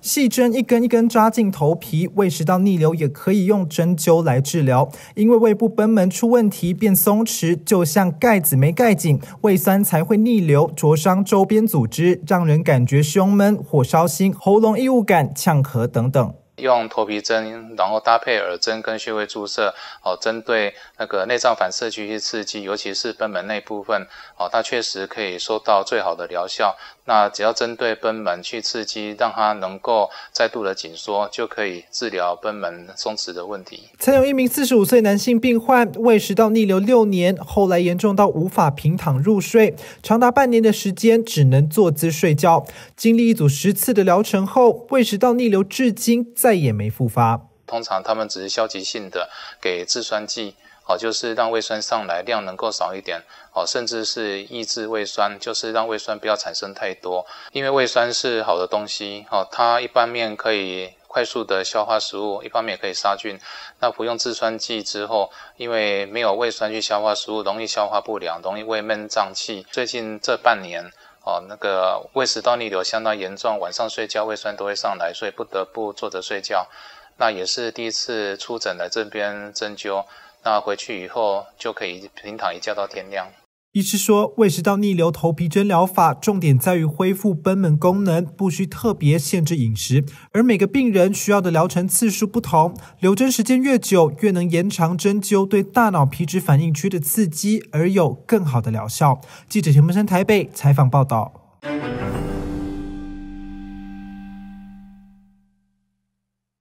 细针一根一根扎进头皮，胃食道逆流也可以用针灸来治疗。因为胃部贲门出问题变松弛，就像盖子没盖紧，胃酸才会逆流灼伤周边组织，让人感觉胸闷、火烧心、喉咙异物感、呛咳等等。用头皮针，然后搭配耳针跟穴位注射，哦，针对那个内脏反射区去刺激，尤其是贲门那部分，哦，它确实可以收到最好的疗效。那只要针对贲门去刺激，让它能够再度的紧缩，就可以治疗贲门松弛的问题。曾有一名四十五岁男性病患，胃食道逆流六年，后来严重到无法平躺入睡，长达半年的时间只能坐姿睡觉。经历一组十次的疗程后，胃食道逆流至今在再也没复发。通常他们只是消极性的给制酸剂。哦，就是让胃酸上来量能够少一点，哦，甚至是抑制胃酸，就是让胃酸不要产生太多。因为胃酸是好的东西，哦，它一方面可以快速的消化食物，一方面也可以杀菌。那服用制酸剂之后，因为没有胃酸去消化食物，容易消化不良，容易胃闷胀气。最近这半年，哦，那个胃食道逆流相当严重，晚上睡觉胃酸都会上来，所以不得不坐着睡觉。那也是第一次出诊来这边针灸。那回去以后就可以平躺一觉到天亮。医师说，胃食道逆流头皮针疗法重点在于恢复贲门功能，不需特别限制饮食，而每个病人需要的疗程次数不同，留针时间越久，越能延长针灸对大脑皮质反应区的刺激，而有更好的疗效。记者田木山台北采访报道。